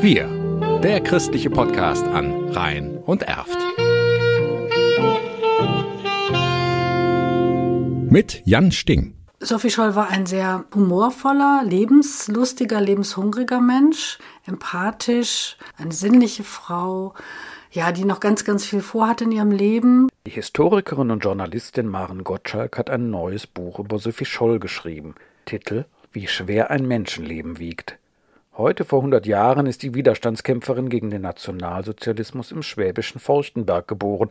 Wir, der christliche Podcast an Rhein und Erft. Mit Jan Sting. Sophie Scholl war ein sehr humorvoller, lebenslustiger, lebenshungriger Mensch, empathisch, eine sinnliche Frau, ja, die noch ganz, ganz viel vorhat in ihrem Leben. Die Historikerin und Journalistin Maren Gottschalk hat ein neues Buch über Sophie Scholl geschrieben. Titel Wie schwer ein Menschenleben wiegt. Heute vor 100 Jahren ist die Widerstandskämpferin gegen den Nationalsozialismus im schwäbischen Forchtenberg geboren.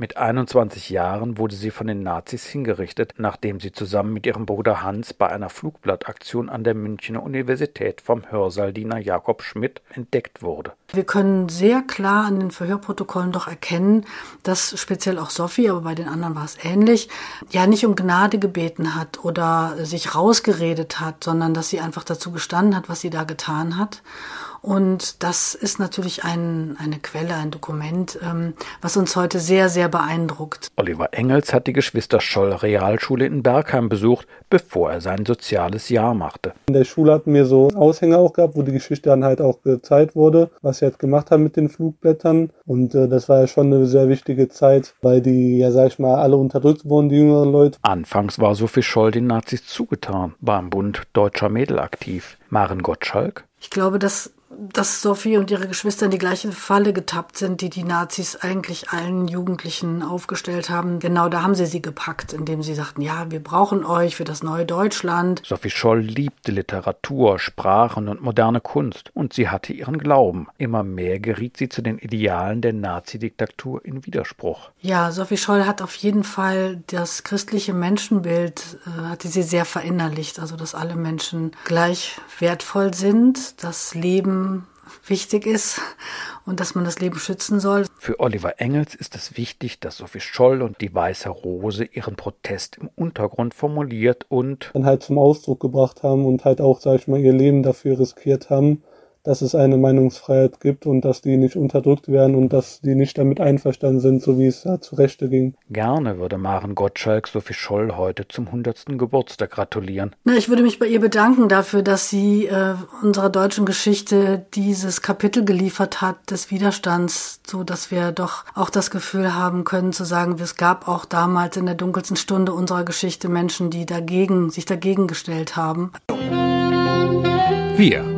Mit 21 Jahren wurde sie von den Nazis hingerichtet, nachdem sie zusammen mit ihrem Bruder Hans bei einer Flugblattaktion an der Münchner Universität vom Hörsaldiener Jakob Schmidt entdeckt wurde. Wir können sehr klar an den Verhörprotokollen doch erkennen, dass speziell auch Sophie, aber bei den anderen war es ähnlich, ja nicht um Gnade gebeten hat oder sich rausgeredet hat, sondern dass sie einfach dazu gestanden hat, was sie da getan hat. Und das ist natürlich ein, eine Quelle, ein Dokument, ähm, was uns heute sehr, sehr beeindruckt. Oliver Engels hat die Geschwister Scholl Realschule in Bergheim besucht, bevor er sein soziales Jahr machte. In der Schule hatten wir so Aushänge auch gehabt, wo die Geschichte dann halt auch gezeigt wurde, was sie halt gemacht haben mit den Flugblättern. Und äh, das war ja schon eine sehr wichtige Zeit, weil die, ja sag ich mal, alle unterdrückt wurden, die jüngeren Leute. Anfangs war Sophie Scholl den Nazis zugetan, war im Bund deutscher Mädel aktiv. Maren Gottschalk? Ich glaube, dass dass Sophie und ihre Geschwister in die gleiche Falle getappt sind, die die Nazis eigentlich allen Jugendlichen aufgestellt haben. Genau da haben sie sie gepackt, indem sie sagten, ja, wir brauchen euch für das neue Deutschland. Sophie Scholl liebte Literatur, Sprachen und moderne Kunst und sie hatte ihren Glauben. Immer mehr geriet sie zu den Idealen der Nazidiktatur in Widerspruch. Ja, Sophie Scholl hat auf jeden Fall das christliche Menschenbild, äh, hatte sie sehr verinnerlicht, also dass alle Menschen gleich wertvoll sind, das Leben wichtig ist und dass man das Leben schützen soll. Für Oliver Engels ist es wichtig, dass Sophie Scholl und die Weiße Rose ihren Protest im Untergrund formuliert und dann halt zum Ausdruck gebracht haben und halt auch, sag ich mal, ihr Leben dafür riskiert haben, dass es eine Meinungsfreiheit gibt und dass die nicht unterdrückt werden und dass die nicht damit einverstanden sind, so wie es da zu Rechte ging. Gerne würde Maren Gottschalk Sophie Scholl heute zum 100. Geburtstag gratulieren. Na, ich würde mich bei ihr bedanken dafür, dass sie äh, unserer deutschen Geschichte dieses Kapitel geliefert hat des Widerstands, so dass wir doch auch das Gefühl haben können zu sagen, es gab auch damals in der dunkelsten Stunde unserer Geschichte Menschen, die dagegen sich dagegen gestellt haben. Wir